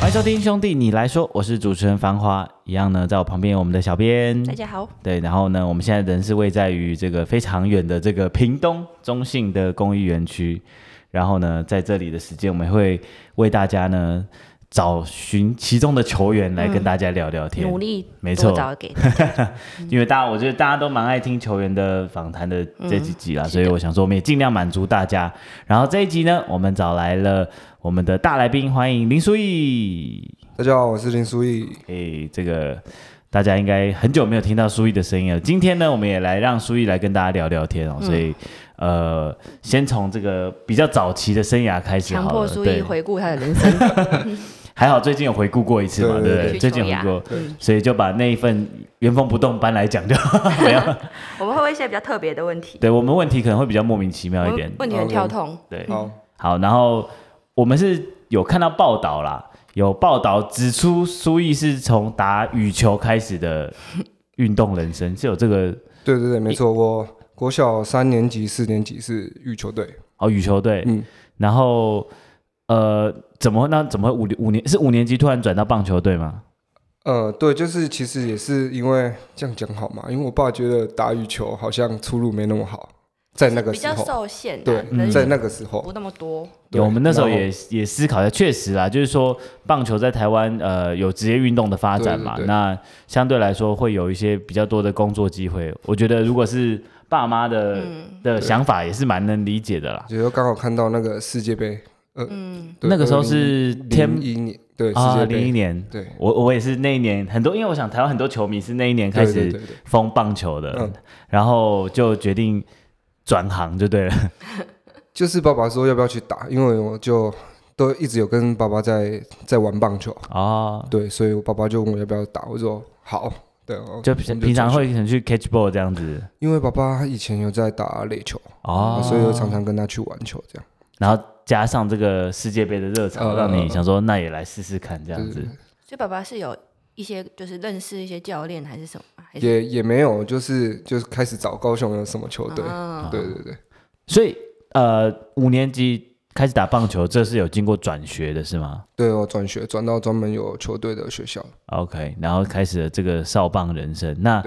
欢迎收听兄弟你来说，我是主持人繁华，一样呢，在我旁边有我们的小编，大家好。对，然后呢，我们现在人是位在于这个非常远的这个屏东中信的公益园区，然后呢，在这里的时间，我们会为大家呢。找寻其中的球员来跟大家聊聊天，嗯、努力没错，找给 因为大家我觉得大家都蛮爱听球员的访谈的这几集啦，嗯、所以我想说我们也尽量满足大家。然后这一集呢，我们找来了我们的大来宾，欢迎林书义。大家好，我是林书逸。诶，这个大家应该很久没有听到书义的声音了。今天呢，我们也来让书义来跟大家聊聊天哦。所以，嗯、呃，先从这个比较早期的生涯开始好了，强迫书义回顾他的人生。还好最近有回顾过一次嘛，对不对？最近有回顾过，所以就把那一份原封不动搬来讲就 没有。我们会问一些比较特别的问题，对我们问题可能会比较莫名其妙一点，问题很跳痛。对，好，好，然后我们是有看到报道啦，有报道指出书逸是从打羽球开始的运动人生，是有这个？对对对，没错，我国小三年级、四年级是羽球队，哦，羽球队，嗯，然后。呃，怎么那怎么五五年是五年级突然转到棒球队吗？呃，对，就是其实也是因为这样讲好嘛，因为我爸觉得打羽球好像出路没那么好，在那个时候。比较受限，对，嗯、在那个时候。不那么多。对，我们那时候也也思考一下，确实啊，就是说棒球在台湾呃有职业运动的发展嘛，那相对来说会有一些比较多的工作机会。我觉得如果是爸妈的、嗯、的想法，也是蛮能理解的啦。就刚好看到那个世界杯。嗯，那个时候是天一年，对啊，零一年，对，我我也是那一年很多，因为我想台湾很多球迷是那一年开始封棒球的，然后就决定转行就对了。就是爸爸说要不要去打，因为我就都一直有跟爸爸在在玩棒球。啊，对，所以我爸爸就问我要不要打，我说好，对，就平平常会想去 catch ball 这样子，因为爸爸以前有在打垒球啊，所以我常常跟他去玩球这样，然后。加上这个世界杯的热潮，让你想说那也来试试看这样子。所以爸爸是有一些就是认识一些教练还是什么？也也没有，就是就是开始找高雄的什么球队。对对对。所以呃，五年级开始打棒球，这是有经过转学的是吗？对，我转学转到专门有球队的学校。OK，然后开始了这个少棒人生。那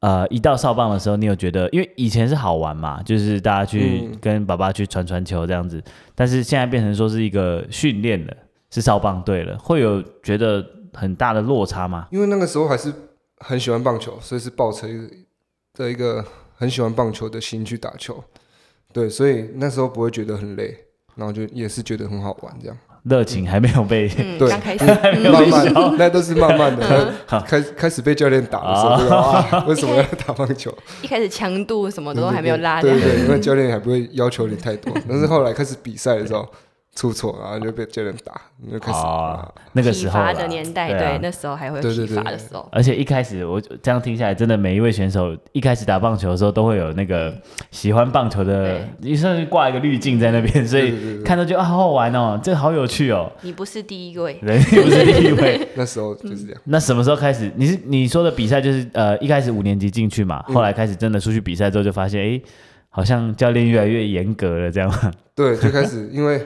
呃，一到少棒的时候，你有觉得，因为以前是好玩嘛，就是大家去跟爸爸去传传球这样子，嗯、但是现在变成说是一个训练了，是少棒队了，会有觉得很大的落差吗？因为那个时候还是很喜欢棒球，所以是抱着的一个很喜欢棒球的心去打球，对，所以那时候不会觉得很累，然后就也是觉得很好玩这样。热情还没有被，对，慢慢，那都是慢慢的，开开始被教练打的时候，哇，为什么要打棒球？一开始强度什么的都还没有拉，对对，因为教练还不会要求你太多，但是后来开始比赛的时候。出错，然后就被教练打，就开始啊，那个时候的年代，对，那时候还会体罚的时候。而且一开始我这样听下来，真的每一位选手一开始打棒球的时候，都会有那个喜欢棒球的，你甚至挂一个滤镜在那边，所以看到就啊，好好玩哦，这个好有趣哦。你不是第一位，对，你不是第一位。那时候就是这样。那什么时候开始？你是你说的比赛就是呃，一开始五年级进去嘛，后来开始真的出去比赛之后，就发现哎，好像教练越来越严格了，这样。对，就开始因为。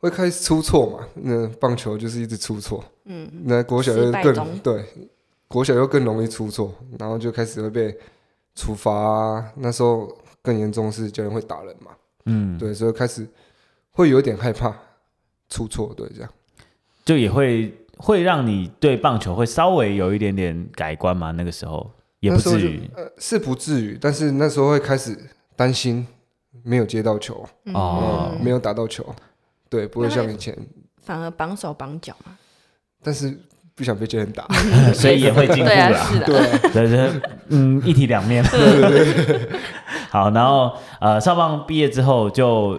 会开始出错嘛？那棒球就是一直出错。嗯，那国小又更对，国小又更容易出错，然后就开始会被处罚啊。那时候更严重是教练会打人嘛。嗯，对，所以开始会有点害怕出错，对，这样就也会会让你对棒球会稍微有一点点改观嘛。那个时候也不至于，呃，是不至于，但是那时候会开始担心没有接到球哦，没有打到球。对，不会像以前，反而绑手绑脚嘛。但是不想被别人打，所以也会进步啦。对，对对，嗯，一体两面。对对对。好，然后呃，少棒毕业之后就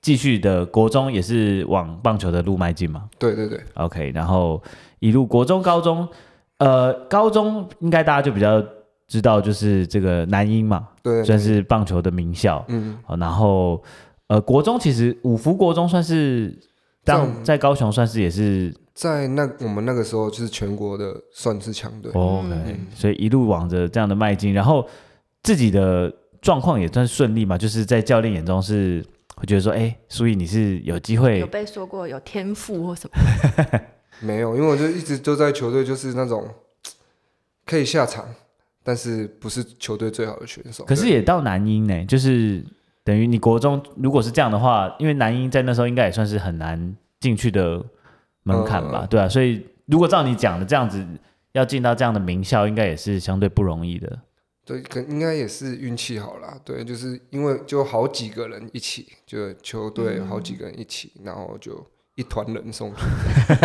继续的国中也是往棒球的路迈进嘛。对对对。OK，然后一路国中、高中，呃，高中应该大家就比较知道就是这个南英嘛，对，算是棒球的名校。嗯，然后呃，国中其实五福国中算是当在高雄算是也是在那我们那个时候就是全国的算是强队。OK，所以一路往着这样的迈进，然后自己的状况也算顺利嘛，就是在教练眼中是会觉得说，哎，所以你是有机会有被说过有天赋或什么？没有，因为我就一直都在球队，就是那种可以下场。但是不是球队最好的选手，可是也到南英呢，就是等于你国中如果是这样的话，因为男英在那时候应该也算是很难进去的门槛吧，嗯、对啊，所以如果照你讲的这样子，要进到这样的名校，应该也是相对不容易的。对，可应该也是运气好啦，对，就是因为就好几个人一起，就球队好几个人一起，嗯、然后就一团人送去，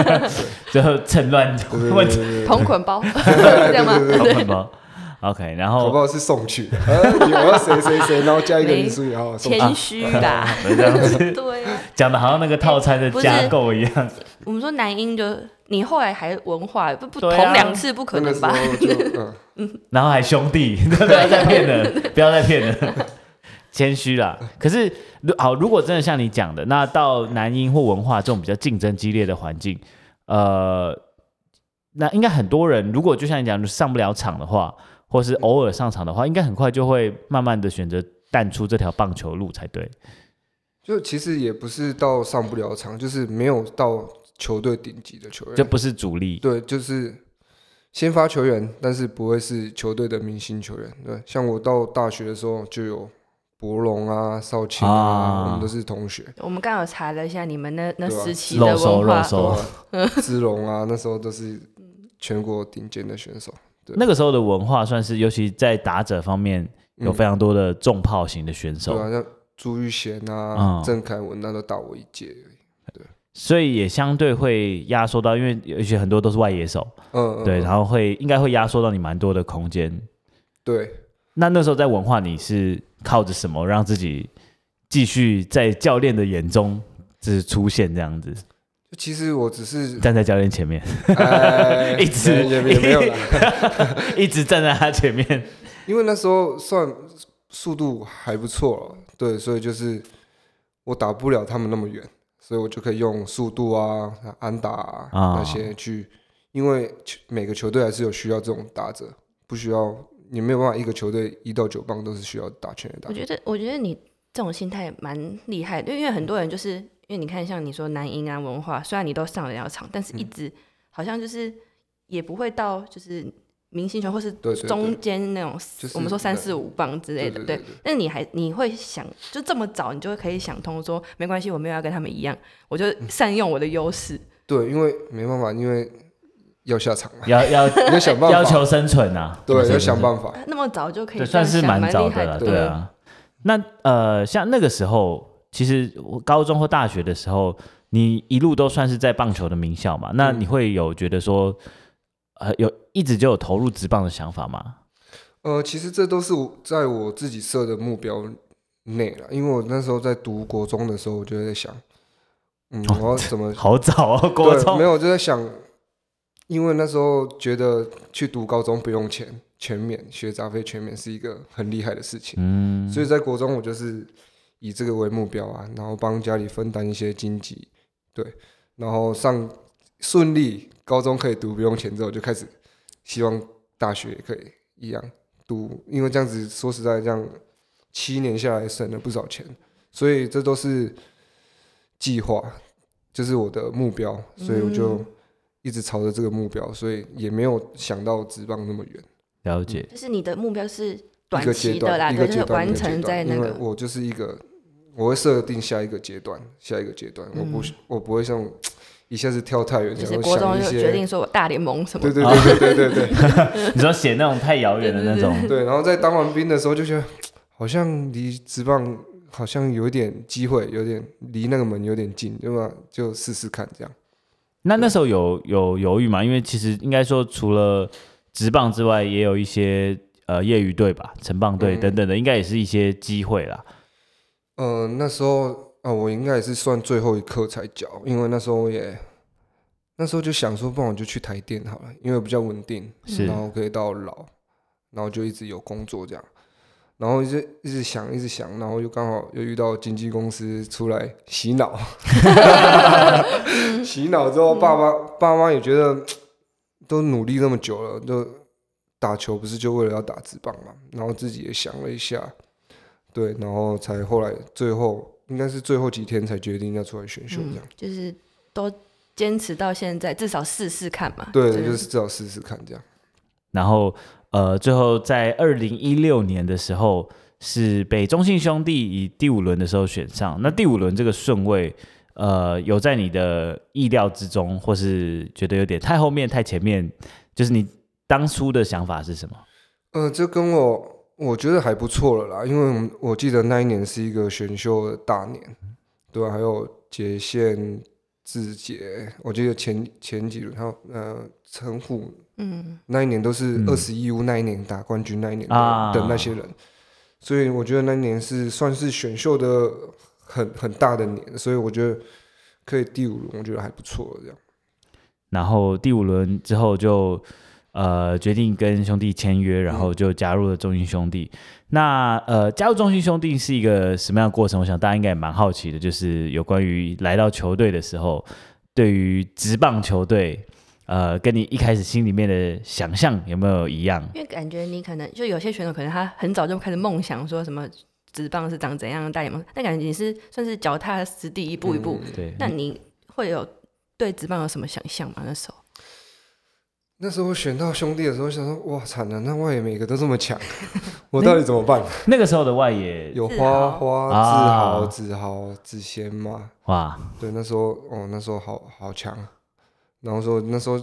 最后趁乱同捆包，这样吗？同捆包。OK，然后好不好是送去 的？我要谁谁谁，然后加一个名书，然后谦虚的，这样子，对，讲的好像那个套餐的架构一样。我们说男婴就你后来还文化不不同两次不可能吧？嗯，然后还兄弟，不要再骗人，不要再骗人，谦虚啦。可是好，如果真的像你讲的，那到男婴或文化这种比较竞争激烈的环境，呃，那应该很多人如果就像你讲上不了场的话。或是偶尔上场的话，应该很快就会慢慢的选择淡出这条棒球路才对。就其实也不是到上不了场，就是没有到球队顶级的球员，就不是主力。对，就是先发球员，但是不会是球队的明星球员。对，像我到大学的时候就有博龙啊、少卿啊，啊我们都是同学。我们刚好查了一下你们那那时期的文化，姿龙啊，那时候都是全国顶尖的选手。那个时候的文化算是，尤其在打者方面有非常多的重炮型的选手，对啊，像朱玉贤啊、郑凯文那都大我一届对，所以也相对会压缩到，因为有些很多都是外野手，嗯，对，然后会应该会压缩到你蛮多的空间，对。那那时候在文化，你是靠着什么让自己继续在教练的眼中就是出现这样子？其实我只是站在教练前面，一直也也没有，一直站在他前面。因为那时候算速度还不错了，对，所以就是我打不了他们那么远，所以我就可以用速度啊、安打啊那些去。因为每个球队还是有需要这种打者，不需要你没有办法一个球队一到九棒都是需要打全垒打。我觉得，我觉得你这种心态蛮厉害的，因为很多人就是。因为你看，像你说南英啊文化，虽然你都上了要场，但是一直好像就是也不会到就是明星圈或是中间那种，我们说三四五棒之类的，对。但你还你会想，就这么早，你就会可以想通说，没关系，我没有要跟他们一样，我就善用我的优势。对，因为没办法，因为要下场嘛，要要 要想办法，要求生存啊，对，要想办法。那么早就可以，算是蛮早的了，对啊。那呃，像那个时候。其实我高中或大学的时候，你一路都算是在棒球的名校嘛？那你会有觉得说，呃，有一直就有投入职棒的想法吗？呃，其实这都是我在我自己设的目标内了。因为我那时候在读国中的时候，我就在想，嗯，我要怎么？好早哦，国中没有，就在想，因为那时候觉得去读高中不用钱，全免，学杂费全免是一个很厉害的事情。嗯，所以在国中我就是。以这个为目标啊，然后帮家里分担一些经济，对，然后上顺利，高中可以读不用钱之后，就开始希望大学也可以一样读，因为这样子说实在，这样七年下来省了不少钱，所以这都是计划，这、就是我的目标，所以我就一直朝着这个目标，所以也没有想到职棒那么远。了解，就、嗯、是你的目标是短期的啦，一个阶段，就是完成在那个，我就是一个。我会设定下一个阶段，下一个阶段，嗯、我不我不会像一下子跳太远，就是国中就决定说我大联盟什么，对对对对对对对，你说写那种太遥远的那种，对，然后在当完兵的时候就觉得好像离职棒好像有点机会，有点离那个门有点近，对吧？就试试看这样。那那时候有有犹豫吗？因为其实应该说除了职棒之外，也有一些呃业余队吧，城棒队等等的，嗯、应该也是一些机会啦。嗯、呃，那时候啊、呃，我应该也是算最后一刻才缴，因为那时候我也那时候就想说，不然我就去台电好了，因为比较稳定，是然后可以到老，然后就一直有工作这样，然后一直一直想一直想，然后又刚好又遇到经纪公司出来洗脑，洗脑之后爸妈爸妈也觉得都努力那么久了，都打球不是就为了要打职棒嘛，然后自己也想了一下，对，然后才后来最后应该是最后几天才决定要出来选秀这样，嗯、就是都坚持到现在，至少试试看嘛，对，就是至少试试看这样，然后。呃，最后在二零一六年的时候，是被中信兄弟以第五轮的时候选上。那第五轮这个顺位，呃，有在你的意料之中，或是觉得有点太后面、太前面？就是你当初的想法是什么？呃，这跟我我觉得还不错了啦，因为我记得那一年是一个选秀的大年，对吧？还有杰宪、志杰，我记得前前几轮还有呃陈虎。嗯，那一年都是二十一屋，那一年打冠军那一年的，嗯、的那些人，啊、所以我觉得那一年是算是选秀的很很大的年，所以我觉得可以第五轮，我觉得还不错这样。然后第五轮之后就呃决定跟兄弟签约，然后就加入了中信兄弟。嗯、那呃加入中信兄弟是一个什么样的过程？我想大家应该也蛮好奇的，就是有关于来到球队的时候，对于职棒球队。呃，跟你一开始心里面的想象有没有一样？因为感觉你可能就有些选手，可能他很早就开始梦想说什么直棒是长怎样的大联盟，但感觉你是算是脚踏实地一步一步。嗯、对。那你会有对直棒有什么想象吗？那时候？那时候我选到兄弟的时候，想说哇惨了，那外野每个都这么强，我到底怎么办？那个时候的外野有花花、志豪、子豪、子贤嘛？哇，对，那时候哦，那时候好好强。然后说那时候，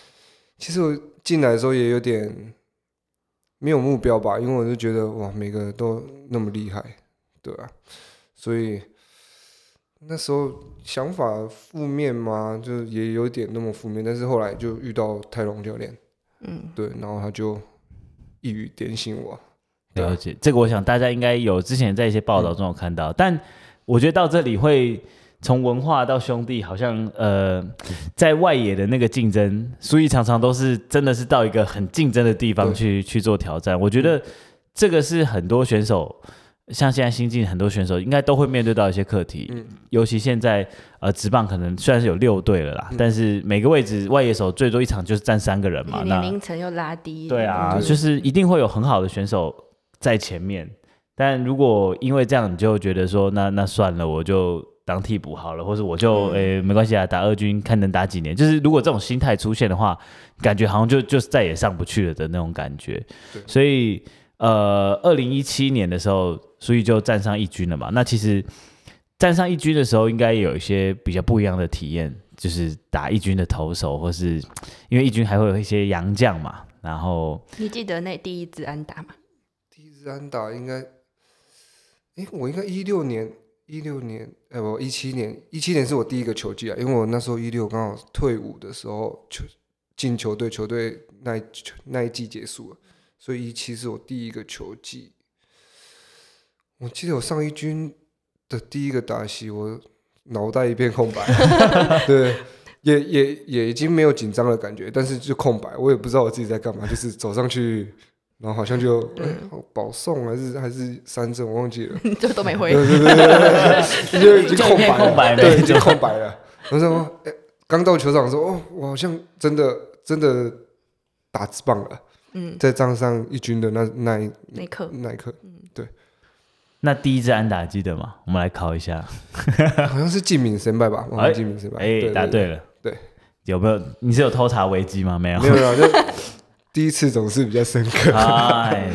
其实我进来的时候也有点没有目标吧，因为我就觉得哇，每个都那么厉害，对啊，所以那时候想法负面嘛，就也有点那么负面。但是后来就遇到泰隆教练，嗯，对，然后他就一语点醒我。了解这个，我想大家应该有之前在一些报道中有看到，嗯、但我觉得到这里会。从文化到兄弟，好像呃，在外野的那个竞争，所以常常都是真的是到一个很竞争的地方去去做挑战。我觉得这个是很多选手，像现在新进很多选手，应该都会面对到一些课题。嗯、尤其现在呃，职棒可能虽然是有六队了啦，嗯、但是每个位置外野手最多一场就是站三个人嘛，年龄层又拉低。对啊，就是一定会有很好的选手在前面，但如果因为这样，你就觉得说，那那算了，我就。当替补好了，或者我就诶、欸、没关系啊，打二军看能打几年。就是如果这种心态出现的话，感觉好像就就再也上不去了的那种感觉。所以呃，二零一七年的时候，所以就站上一军了嘛。那其实站上一军的时候，应该有一些比较不一样的体验，就是打一军的投手，或是因为一军还会有一些洋将嘛。然后你记得那第一支安打吗？第一支安打应该，哎、欸，我应该一六年。一六年，哎，不，一七年，一七年是我第一个球季啊，因为我那时候一六刚好退伍的时候，球进球队，球队那一那一季结束了，所以一期是我第一个球季。我记得我上一军的第一个打席，我脑袋一片空白，对，也也也已经没有紧张的感觉，但是就空白，我也不知道我自己在干嘛，就是走上去。然后好像就保送还是还是三振，我忘记了，就都没回，对对对对，就已经空白了，对，已经空白了。我说，哎，刚到球场的时候，哦，我好像真的真的打职棒了。嗯，在站上一军的那那一那一刻，那一刻，对。那第一支安打记得吗？我们来考一下，好像是静敏先败吧？哎，静敏先拜，哎，答对了，对。有没有？你是有偷查危机吗？没有，没有，没有。第一次总是比较深刻。哎，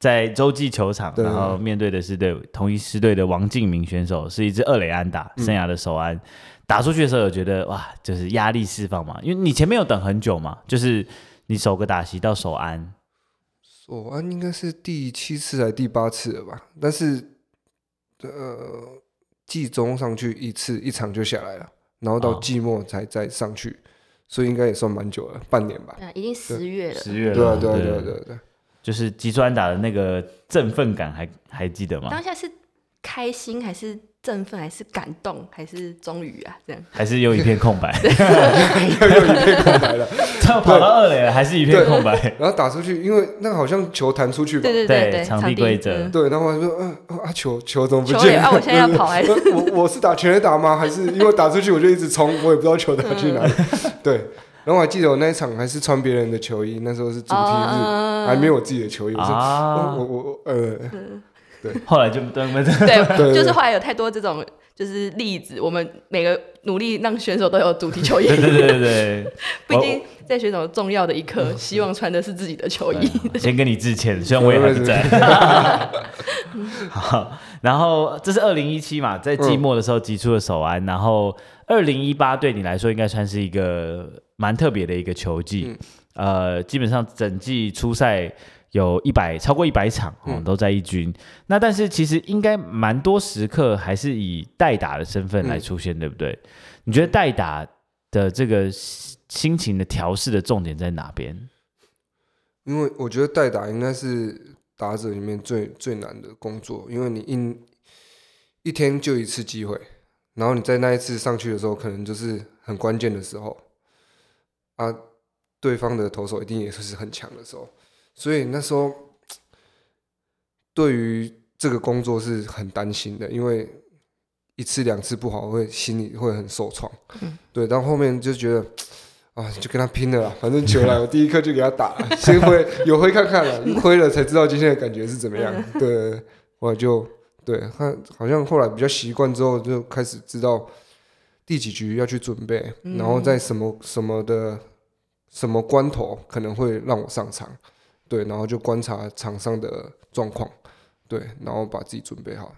在洲际球场，然后面对的是对同一师队的王敬明选手，是一支二垒安打，生涯的首安。嗯、打出去的时候，有觉得哇，就是压力释放嘛，因为你前面有等很久嘛，就是你首个打席到首安，首安应该是第七次还是第八次了吧？但是呃，季中上去一次，一场就下来了，然后到季末才再上去。哦所以应该也算蛮久了，半年吧。已经十月了。十月了。对啊，对啊，对啊，对啊，对。就是击砖打的那个振奋感还，还还记得吗？当下是开心还是振奋还是感动还是终于啊？这样还是又一片空白，又又一片空白了。他跑到二垒了，还是一片空白。然后打出去，因为那个好像球弹出去吧？对对对对，场地规则。对，然后我说，嗯啊，球球怎么不见？啊，我现在要跑还是？我我是打全垒打吗？还是因为打出去我就一直冲，我也不知道球打去哪里。对，然后我还记得我那一场还是穿别人的球衣，那时候是主题日，还没有我自己的球衣。我说，我我我呃。对，后来就对对对，就是后来有太多这种就是例子，我们每个努力让选手都有主题球衣。对对对对，毕竟在选手重要的一刻，希望穿的是自己的球衣。先跟你致歉，虽然我也还在。好，然后这是二零一七嘛，在季末的时候击出了首安，然后二零一八对你来说应该算是一个蛮特别的一个球季，呃，基本上整季初赛。有一百超过一百场，哦，都在一军。那但是其实应该蛮多时刻还是以代打的身份来出现，嗯，对不对？你觉得代打的这个心情的调试的重点在哪边？因为我觉得代打应该是打者里面最最难的工作，因为你一一天就一次机会，然后你在那一次上去的时候，可能就是很关键的时候啊，对方的投手一定也是很强的时候。所以那时候，对于这个工作是很担心的，因为一次两次不好，会心里会很受创。嗯。对，但后面就觉得，啊，就跟他拼了啦，反正球来，我第一颗就给他打了，先挥有挥看看了，挥了才知道今天的感觉是怎么样。对，我就对他好像后来比较习惯之后，就开始知道第几局要去准备，然后在什么什么的什么关头可能会让我上场。对，然后就观察场上的状况，对，然后把自己准备好。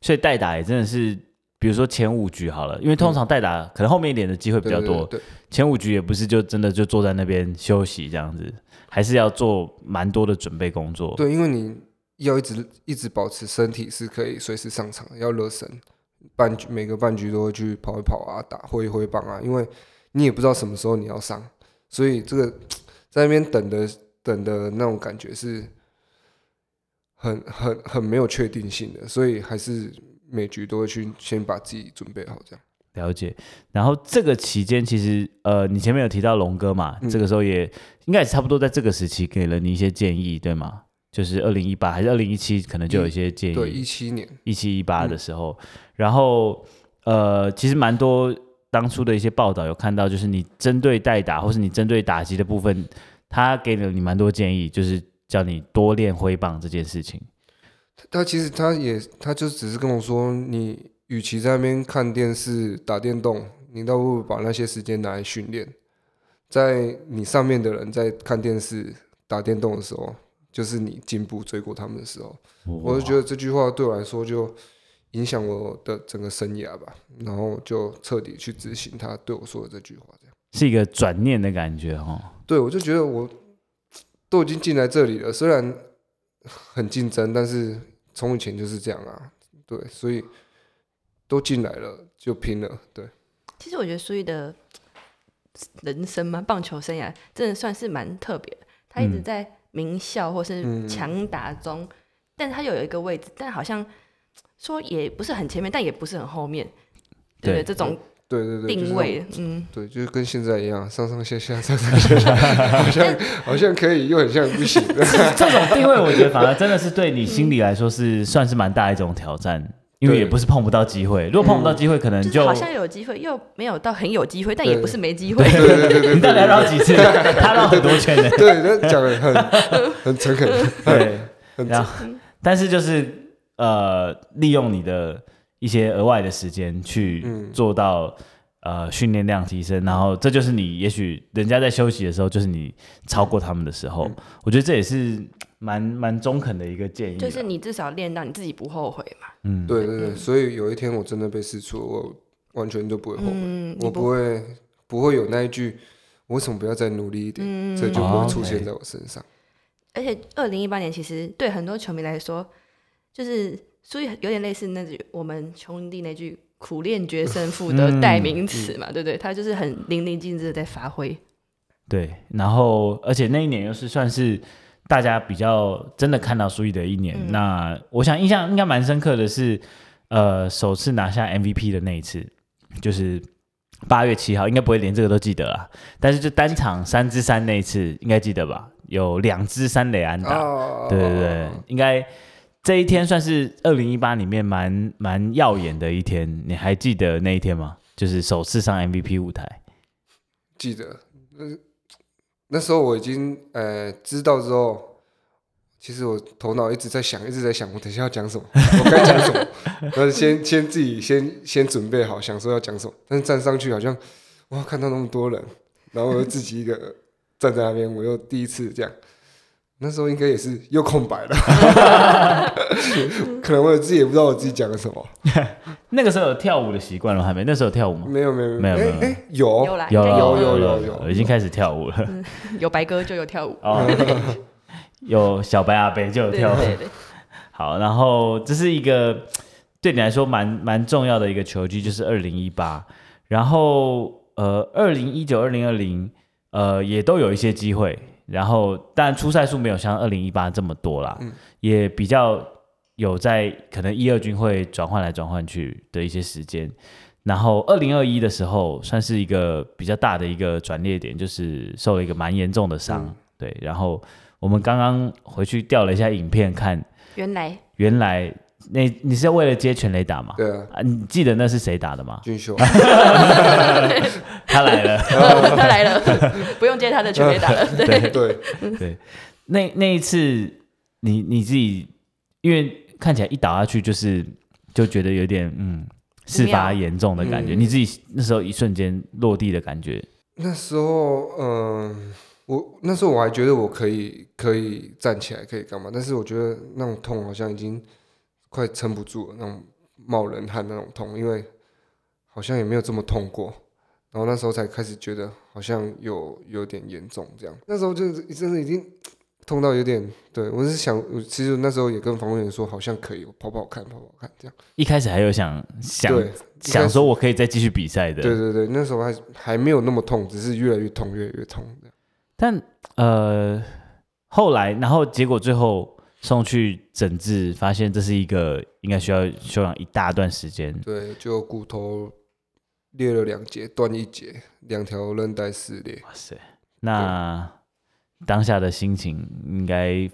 所以代打也真的是，比如说前五局好了，因为通常代打可能后面一点的机会比较多，对对对对，前五局也不是就真的就坐在那边休息这样子，还是要做蛮多的准备工作。对，因为你要一直一直保持身体是可以随时上场，要热身，半局每个半局都会去跑一跑啊，打挥一挥棒啊，因为你也不知道什么时候你要上，所以这个 在那边等的。等的那种感觉是很很很没有确定性的，所以还是每局都会去先把自己准备好，这样了解。然后这个期间，其实呃，你前面有提到龙哥嘛，嗯、这个时候也应该也差不多在这个时期给了你一些建议，对吗？就是二零一八还是二零一七，可能就有一些建议。对，一七年一七一八的时候，嗯、然后呃，其实蛮多当初的一些报道有看到，就是你针对代打或是你针对打击的部分。他给了你蛮多建议，就是叫你多练挥棒这件事情。他其实他也，他就只是跟我说，你与其在那边看电视打电动，你倒不如把那些时间拿来训练。在你上面的人在看电视打电动的时候，就是你进步追过他们的时候。我就觉得这句话对我来说就影响我的整个生涯吧，然后就彻底去执行他对我说的这句话，这样。是一个转念的感觉哈，对，我就觉得我都已经进来这里了，虽然很竞争，但是从以前就是这样啊，对，所以都进来了就拼了，对。其实我觉得苏玉的人生嘛，棒球生涯真的算是蛮特别的，他一直在名校或是强打中，嗯、但他又有一个位置，但好像说也不是很前面，但也不是很后面，对，对这种。对对对，定位，嗯，对，就是跟现在一样，上上下下，上上下下，好像好像可以，又很像不行。这种定位，我觉得反而真的是对你心里来说是算是蛮大一种挑战，因为也不是碰不到机会。如果碰不到机会，可能就好像有机会，又没有到很有机会，但也不是没机会。对对对，你到底要绕几次？他绕很多圈呢。对，他讲的很很诚恳。对，然后但是就是呃，利用你的。一些额外的时间去做到、嗯、呃训练量提升，然后这就是你也许人家在休息的时候，就是你超过他们的时候。嗯、我觉得这也是蛮蛮中肯的一个建议，就是你至少练到你自己不后悔嘛。嗯，对对对，所以有一天我真的被试错，我完全都不会后悔，嗯、我不会不会有那一句我为什么不要再努力一点，嗯、这就不会出现在我身上。而且二零一八年其实对很多球迷来说，就是。所以有点类似那句我们兄弟那句“苦练决胜负”的代名词嘛，嗯、对不对？他就是很淋漓尽致的在发挥。对，然后而且那一年又是算是大家比较真的看到苏奕的一年。嗯、那我想印象应该蛮深刻的是，呃首次拿下 MVP 的那一次，就是八月七号，应该不会连这个都记得啦。但是就单场三支三那一次，应该记得吧？有两支三垒安打，哦、对对对，应该这一天算是二零一八里面蛮蛮耀眼的一天。你还记得那一天吗？就是首次上 MVP 舞台，记得。那那时候我已经呃知道之后。其实我头脑一直在想，一直在想，我等下要讲什么，我该讲什么。然后先先自己先先准备好，想说要讲什么。但是站上去好像，哇，看到那么多人，然后我又自己一个站在那边，我又第一次这样。那时候应该也是又空白了，可能我自己也不知道我自己讲了什么。那个时候有跳舞的习惯了还没？那时候有跳舞吗？没有没有没有没有，哎有有有有有有有，已经开始跳舞了。有白鸽就有跳舞。有小白阿伯就有跳，对对对，好，然后这是一个对你来说蛮蛮重要的一个球季，就是二零一八，然后呃二零一九、二零二零呃也都有一些机会，然后但出赛数没有像二零一八这么多啦，嗯、也比较有在可能一二军会转换来转换去的一些时间，然后二零二一的时候算是一个比较大的一个转捩点，就是受了一个蛮严重的伤，嗯、对，然后。我们刚刚回去调了一下影片看，原来原来那你是要为了接全雷打吗？对啊，啊，你记得那是谁打的吗？俊秀，他来了，他来了，不用接他的全雷打了。对对对，那那一次你你自己，因为看起来一倒下去就是就觉得有点嗯事发严重的感觉，嗯、你自己那时候一瞬间落地的感觉，那时候嗯。呃我那时候我还觉得我可以可以站起来，可以干嘛？但是我觉得那种痛好像已经快撑不住了，那种冒冷汗那种痛，因为好像也没有这么痛过。然后那时候才开始觉得好像有有点严重，这样。那时候就是真的已经痛到有点，对，我是想，其实那时候也跟防护员说，好像可以，我跑跑看，跑跑看，这样。一开始还有想想想说我可以再继续比赛的，对对对，那时候还还没有那么痛，只是越来越痛，越来越痛。但呃，后来，然后结果最后送去诊治，发现这是一个应该需要休养一大段时间。对，就骨头裂了两节，断一节，两条韧带撕裂。哇塞！那当下的心情应该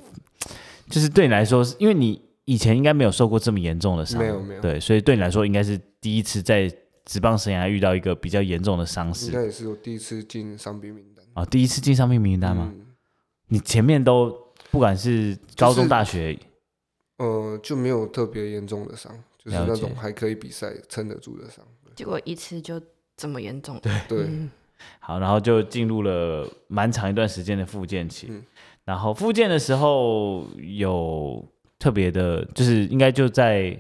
就是对你来说，因为你以前应该没有受过这么严重的伤，没有没有。对，所以对你来说应该是第一次在职棒生涯遇到一个比较严重的伤势。应该也是我第一次进伤病名单。啊、哦，第一次进伤病名单吗？嗯、你前面都不管是高中、大学，呃，就没有特别严重的伤，就是那种还可以比赛撑得住的伤。结果一次就这么严重，对对。嗯、好，然后就进入了蛮长一段时间的复健期。嗯、然后复健的时候有特别的，就是应该就在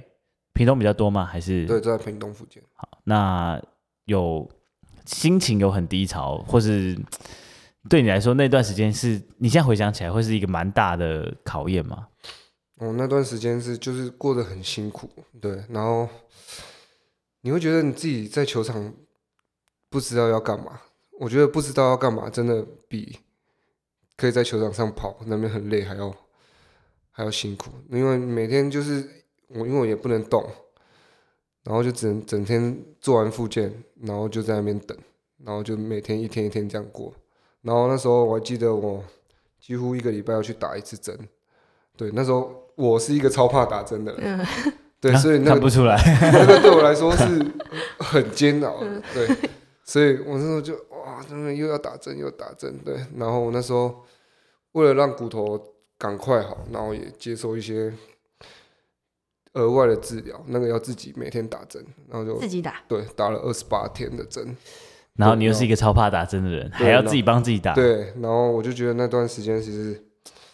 屏东比较多吗？还是对，在屏东复健。好，那有心情有很低潮，或是？对你来说，那段时间是你现在回想起来会是一个蛮大的考验吗？哦，那段时间是就是过得很辛苦，对，然后你会觉得你自己在球场不知道要干嘛。我觉得不知道要干嘛，真的比可以在球场上跑那边很累还要还要辛苦，因为每天就是我，因为我也不能动，然后就只能整天做完复健，然后就在那边等，然后就每天一天一天这样过。然后那时候我还记得，我几乎一个礼拜要去打一次针。对，那时候我是一个超怕打针的人。嗯、对，所以那个、看不出来，那个对我来说是很煎熬的。对，所以我那时候就哇，真的又要打针又打针。对，然后我那时候为了让骨头赶快好，然后也接受一些额外的治疗，那个要自己每天打针，然后就自己打。对，打了二十八天的针。然后你又是一个超怕打针的人，还要自己帮自己打。对，然后我就觉得那段时间其实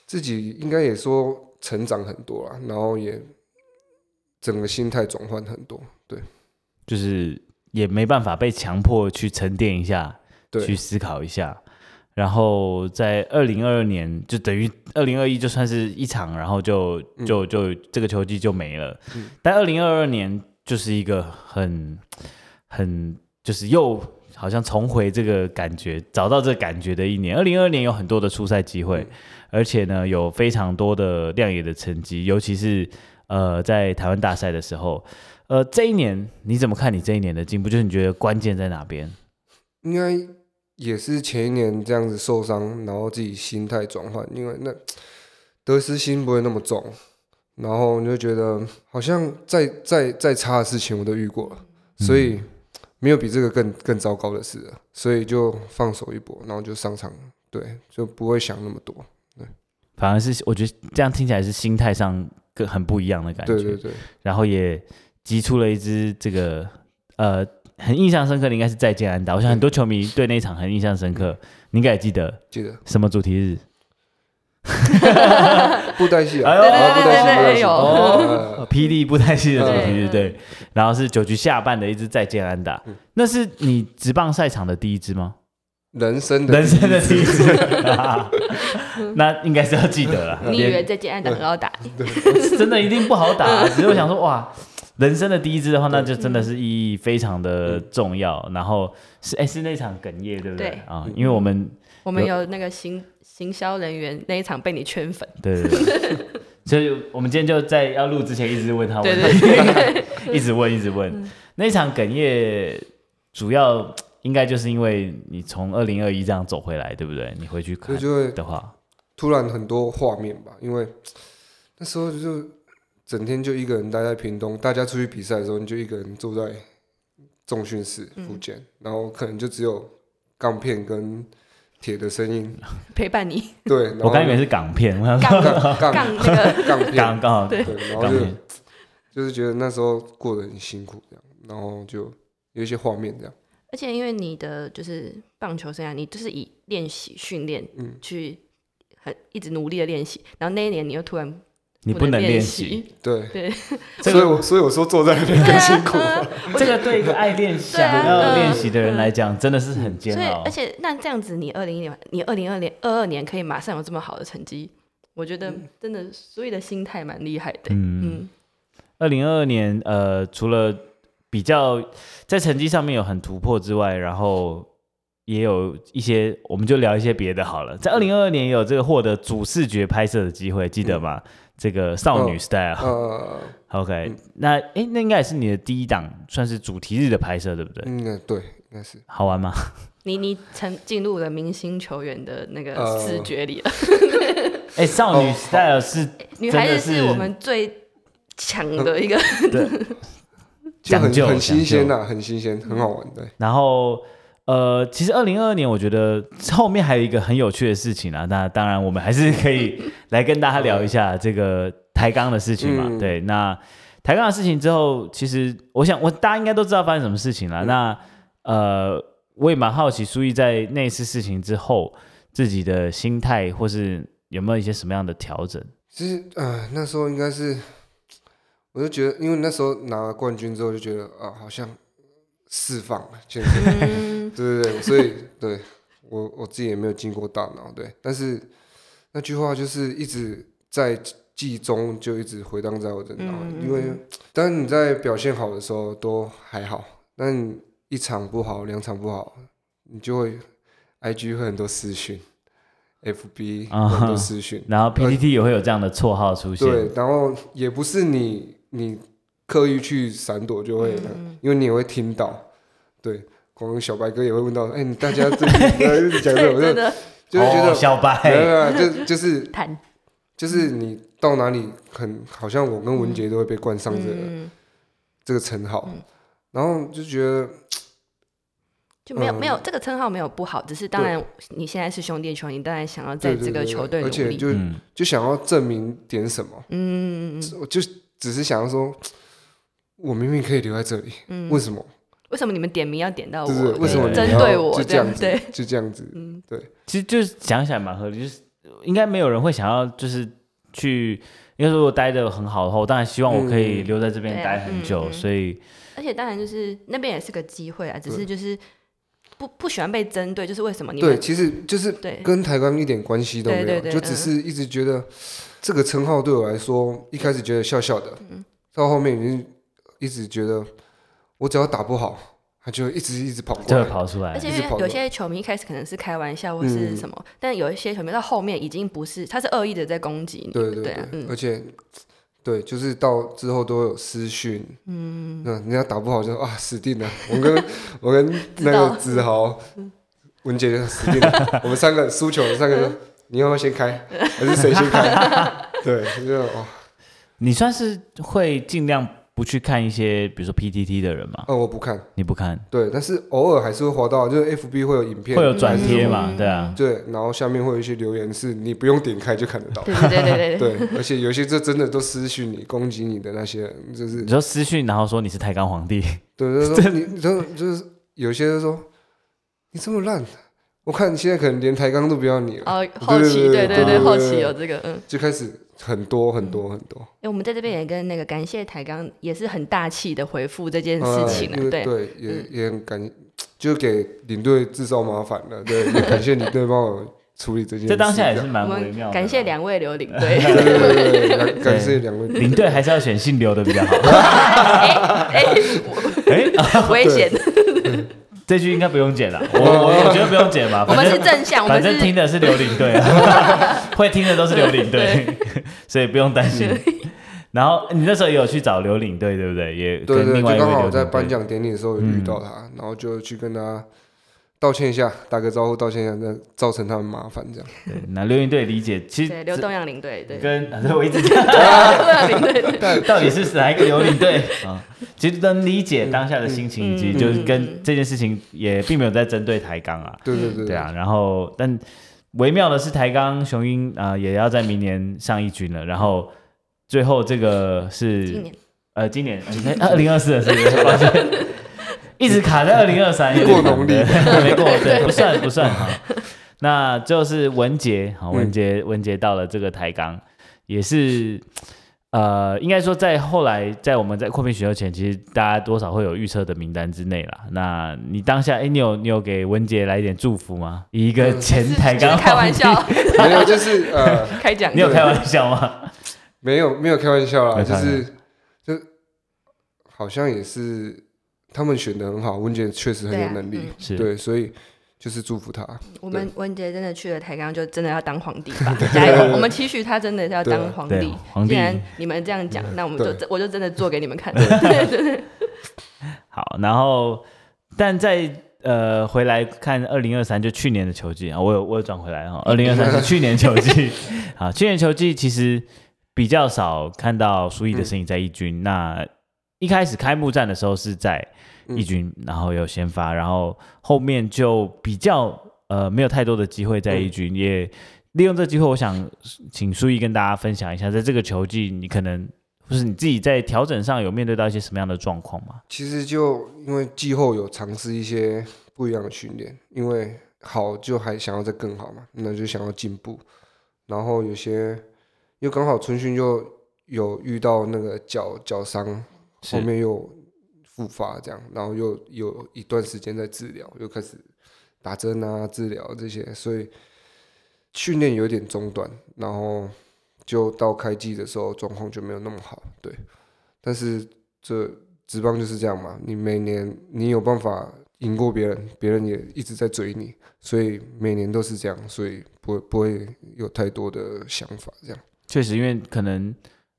自己应该也说成长很多了，然后也整个心态转换很多。对，就是也没办法被强迫去沉淀一下，对去思考一下。然后在二零二二年，就等于二零二一就算是一场，然后就就就这个球季就没了。嗯、但二零二二年就是一个很很就是又。好像重回这个感觉，找到这感觉的一年。二零二二年有很多的出赛机会，而且呢有非常多的亮眼的成绩，尤其是呃在台湾大赛的时候，呃这一年你怎么看你这一年的进步？就是你觉得关键在哪边？应该也是前一年这样子受伤，然后自己心态转换，因为那得失心不会那么重，然后你就觉得好像再再再差的事情我都遇过了，所以没有比这个更更糟糕的事了，所以就放手一搏，然后就上场，对，就不会想那么多，对，反而是我觉得这样听起来是心态上更很不一样的感觉，对对对，然后也击出了一支这个呃。很印象深刻的应该是再见安打，我想很多球迷对那一场很印象深刻，你应该也记得。记得什么主题日？布袋戏啊！对对对对对，有哦，霹雳布袋戏的主题日，对。然后是九局下半的一支再见安打，那是你职棒赛场的第一支吗？人生的人生的第一支，那应该是要记得了。你以为再见安打很好打？真的一定不好打，只是我想说哇。人生的第一支的话，那就真的是意义非常的重要。然后是哎，是那场哽咽，对不对？啊，因为我们我们有那个行行销人员那一场被你圈粉，对对对。所以我们今天就在要录之前一直问他问题，一直问一直问。那场哽咽主要应该就是因为你从二零二一这样走回来，对不对？你回去看的话，突然很多画面吧，因为那时候就。整天就一个人待在屏东，大家出去比赛的时候，你就一个人坐在重训室复健，嗯、然后可能就只有钢片跟铁的声音陪伴你。对，我刚以为是港片，港港港那个港片，刚刚好对，然后就就是觉得那时候过得很辛苦这样，然后就有一些画面这样。而且因为你的就是棒球生涯，你就是以练习训练去很一直努力的练习，然后那一年你又突然。你不能练习，对对，所以我所以我说坐在那边更辛苦。这个对一个爱练习、想要练习的人来讲，真的是很煎熬。所以，而且那这样子，你二零一年，你二零二年二二年可以马上有这么好的成绩，我觉得真的，所以的心态蛮厉害的。嗯，二零二二年，呃，除了比较在成绩上面有很突破之外，然后也有一些，我们就聊一些别的好了。在二零二二年也有这个获得主视觉拍摄的机会，记得吗？这个少女 style，呃，OK，那哎，那应该也是你的第一档，算是主题日的拍摄，对不对？嗯，对，应该是。好玩吗？你你曾进入了明星球员的那个视觉里了。哎，少女 style 是女孩子是我们最强的一个，对，讲究很新鲜呐，很新鲜，很好玩，对。然后。呃，其实二零二二年，我觉得后面还有一个很有趣的事情啊。那当然，我们还是可以来跟大家聊一下这个抬杠的事情嘛。嗯、对，那抬杠的事情之后，其实我想，我大家应该都知道发生什么事情了。嗯、那呃，我也蛮好奇，苏毅在那次事情之后，自己的心态或是有没有一些什么样的调整？其实，呃，那时候应该是，我就觉得，因为那时候拿了冠军之后，就觉得啊、呃，好像。释放了，确实，对对对，所以对我我自己也没有经过大脑，对，但是那句话就是一直在记忆中，就一直回荡在我的脑里，嗯、因为当你在表现好的时候都还好，但一场不好，两场不好，你就会 IG 会很多私讯，FB 很多私讯，然后 PTT 也会有这样的绰号出现，对，然后也不是你你。刻意去闪躲就会，因为你也会听到，对，光小白哥也会问到，哎，你大家这一直讲这种，就就会觉得小白，没有，就 就是就是你到哪里很好像我跟文杰都会被冠上这个这个称号，然后就觉得就没有没有这个称号没有不好，只是当然你现在是兄弟球，你当然想要在这个球队努力，而且就就想要证明点什么，嗯，我就只是想要说。我明明可以留在这里，嗯，为什么？为什么你们点名要点到我？为什么针对我？就这样子，对，就这样子，嗯，对。其实就是想起来蛮合理，就是应该没有人会想要就是去，因为如果待的很好的话，我当然希望我可以留在这边待很久，所以。而且当然就是那边也是个机会啊，只是就是不不喜欢被针对，就是为什么你们？对，其实就是对跟台湾一点关系都没有，就只是一直觉得这个称号对我来说，一开始觉得笑笑的，到后面已经。一直觉得我只要打不好，他就一直一直跑过来，就会跑出来。而且有些球迷一开始可能是开玩笑或是什么，嗯、但有一些球迷到后面已经不是，他是恶意的在攻击你。对对对，对啊？嗯、而且对，就是到之后都有私讯，嗯，那人家打不好就说啊死定了，我跟我跟那个子豪、文杰就死定了，我们三个输球，三个说你要不要先开，还是谁先开？对，就哦，你算是会尽量。不去看一些，比如说 PTT 的人嘛？嗯，我不看。你不看？对，但是偶尔还是会滑到，就是 FB 会有影片，会有转贴嘛？对啊。对，然后下面会有一些留言，是你不用点开就看得到。对对对对对。而且有些这真的都私讯你、攻击你的那些，就是你说私讯，然后说你是台钢皇帝。对，就是说你，就就是有些人说你这么烂，我看你现在可能连抬杠都不要你了。哦，后期对对对，后期有这个，嗯，就开始。很多很多很多。哎，我们在这边也跟那个感谢台钢，也是很大气的回复这件事情了。对对，也也很感，就给领队制造麻烦了。对，也感谢领队帮我处理这件事。这当下也是蛮微妙。感谢两位刘领队。对 对对，感谢两位领队，还是要选姓刘的比较好。哎哎危险。这句应该不用剪了，我我觉得不用剪吧。我们是正向，反正听的是刘领队，会听的都是刘领队，所以不用担心。然后你那时候也有去找刘领队，对不对？也。对对，就刚好在颁奖典礼的时候遇到他，然后就去跟他。道歉一下，打个招呼，道歉一下，那造成他们麻烦这样。对，那刘云队理解，其实刘东阳领队对，跟我一直讲，刘东阳领队到底是哪一个刘领队啊？其实能理解当下的心情，以及就是跟这件事情也并没有在针对台钢啊。对对对，对啊。然后，但微妙的是台钢雄鹰啊，也要在明年上一军了。然后最后这个是今年，呃，今年二零二四的时候，抱歉。一直 卡在二零二三，过农历 没过，对，不算不算哈。那就是文杰，好，文杰文杰到了这个台钢，也是呃，应该说在后来，在我们在扩编选秀前，其实大家多少会有预测的名单之内啦。那你当下，哎，你有你有给文杰来一点祝福吗？一个前台钢开玩笑，没有，就是呃，开讲，你有开玩笑吗？没有，没有开玩笑啦，就是就好像也是。他们选的很好，文杰确实很有能力，是。对，所以就是祝福他。我们文杰真的去了台钢，就真的要当皇帝吧，加油！我们期许他真的是要当皇帝。既然你们这样讲，那我们就我就真的做给你们看。对。对 好，然后但在呃回来看二零二三，就去年的球季啊，我有我有转回来哈，二零二三是去年球季。啊，去年球季其实比较少看到苏毅的身影在一军，那一开始开幕战的时候是在。一军，嗯、然后有先发，然后后面就比较呃没有太多的机会在一军，嗯、也利用这个机会，我想请苏毅跟大家分享一下，在这个球季你可能或是你自己在调整上有面对到一些什么样的状况吗？其实就因为季后有尝试一些不一样的训练，因为好就还想要再更好嘛，那就想要进步，然后有些又刚好春训就有遇到那个脚脚伤，后面又。复发这样，然后又有一段时间在治疗，又开始打针啊、治疗这些，所以训练有点中断，然后就到开季的时候状况就没有那么好。对，但是这职棒就是这样嘛，你每年你有办法赢过别人，别人也一直在追你，所以每年都是这样，所以不会不会有太多的想法这样。确实，因为可能。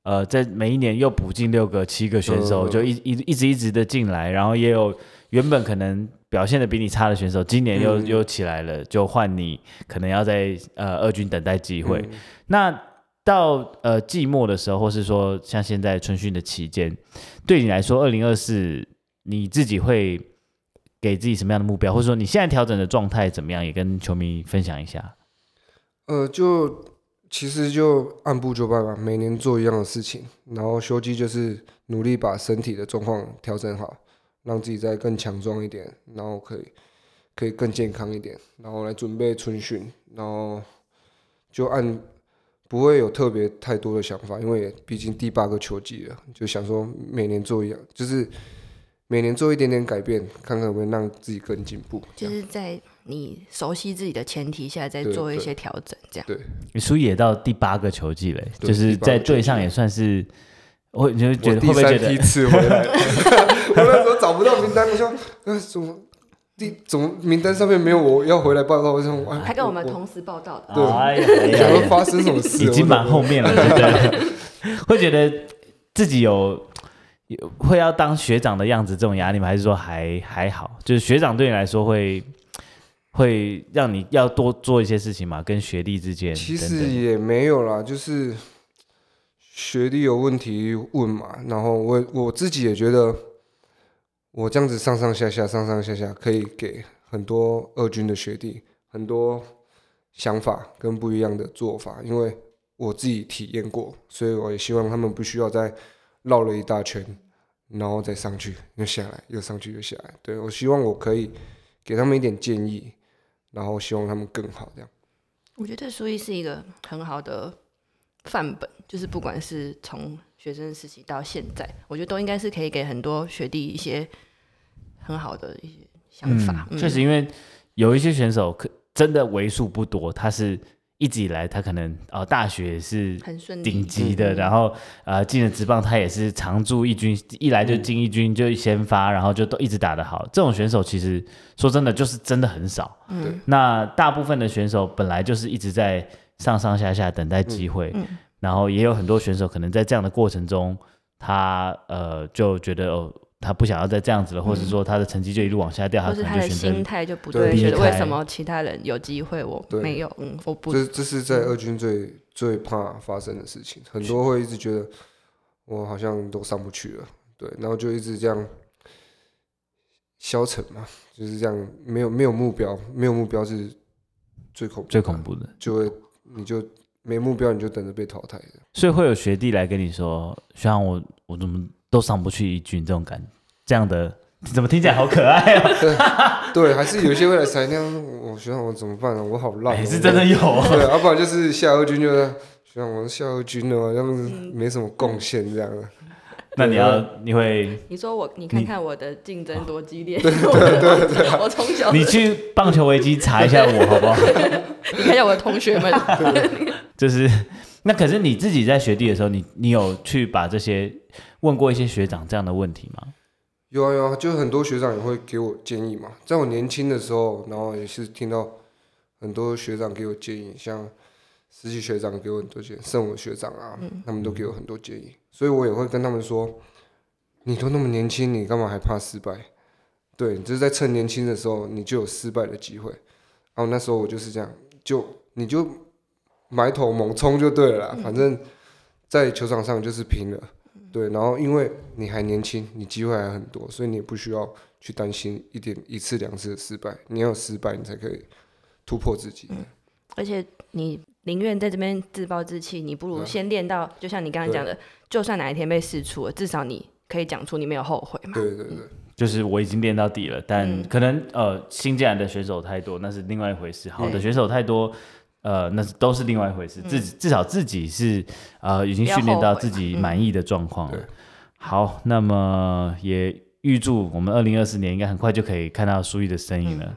呃，在每一年又补进六个、七个选手，就一一一直一直的进来，然后也有原本可能表现的比你差的选手，今年又又起来了，就换你可能要在呃二军等待机会。那到呃季末的时候，或是说像现在春训的期间，对你来说，二零二四你自己会给自己什么样的目标，或者说你现在调整的状态怎么样，也跟球迷分享一下。呃，就。其实就按部就班吧，每年做一样的事情，然后休季就是努力把身体的状况调整好，让自己再更强壮一点，然后可以可以更健康一点，然后来准备春训，然后就按不会有特别太多的想法，因为毕竟第八个球季了，就想说每年做一样，就是每年做一点点改变，看看会不会让自己更进步。就是在。你熟悉自己的前提下，再做一些调整，这样。对，你苏毅也到第八个球季了，就是在队上也算是我你就觉得会不会觉得第三次回来，我那时候找不到名单，我说那怎么第怎么名单上面没有我要回来报告？我说还跟我们同时报道的，对，哎呀，想说发生什么事？已经蛮后面了，对不对？会觉得自己有有会要当学长的样子，这种压力吗？还是说还还好？就是学长对你来说会会让你要多做一些事情嘛？跟学弟之间，其实也没有啦，就是学弟有问题问嘛，然后我我自己也觉得，我这样子上上下下上上下下，可以给很多二军的学弟很多想法跟不一样的做法，因为。我自己体验过，所以我也希望他们不需要再绕了一大圈，然后再上去又下来，又上去又下来。对，我希望我可以给他们一点建议，然后希望他们更好。这样，我觉得书艺是一个很好的范本，就是不管是从学生时期到现在，我觉得都应该是可以给很多学弟一些很好的一些想法。嗯，确实，因为有一些选手可真的为数不多，他是。一直以来，他可能呃大学是顶级的，然后呃进了职棒，他也是常驻一军，一来就进一军就先发，然后就都一直打得好。这种选手其实说真的就是真的很少。嗯，那大部分的选手本来就是一直在上上下下等待机会，嗯，然后也有很多选手可能在这样的过程中，他呃就觉得哦。他不想要再这样子了，或者说他的成绩就一路往下掉，嗯、他可能就选择或是他的心态就不对，觉得为什么其他人有机会我没有？嗯，我不。这这是在二军最、嗯、最怕发生的事情，很多会一直觉得我好像都上不去了，对，然后就一直这样消沉嘛，就是这样，没有没有目标，没有目标是最恐怖最恐怖的，就会你就没目标，你就等着被淘汰的。所以会有学弟来跟你说，学长我我怎么？都上不去一军这种感觉，这样的怎么听起来好可爱啊？对，对，还是有一些会来猜那样，我学长我怎么办呢？我好烂，也是真的有。对，要不然就是下二军就是学长我是下二军的嘛，这样子没什么贡献这样。那你要你会？你说我，你看看我的竞争多激烈。对对对对，我从小你去棒球维基查一下我好不好？你看一下我的同学们，就是 那可是你自己在学弟的时候，你你有去把这些。问过一些学长这样的问题吗？有啊有啊，就很多学长也会给我建议嘛。在我年轻的时候，然后也是听到很多学长给我建议，像实习学长给我很多建议，圣文学长啊，他们都给我很多建议。所以我也会跟他们说：“你都那么年轻，你干嘛还怕失败？对，就是在趁年轻的时候，你就有失败的机会。”然后那时候我就是这样，就你就埋头猛冲就对了啦，反正在球场上就是拼了。对，然后因为你还年轻，你机会还很多，所以你也不需要去担心一点一次两次的失败。你要有失败，你才可以突破自己。嗯，而且你宁愿在这边自暴自弃，你不如先练到，啊、就像你刚刚讲的，就算哪一天被试出了，至少你可以讲出你没有后悔嘛。对对对，就是我已经练到底了，但可能、嗯、呃新进来的选手太多，那是另外一回事。好的选手太多。呃，那是都是另外一回事。自己、嗯、至少自己是呃已经训练到自己满意的状况了。嗯、好，那么也预祝我们二零二四年应该很快就可以看到苏玉的身影了。嗯、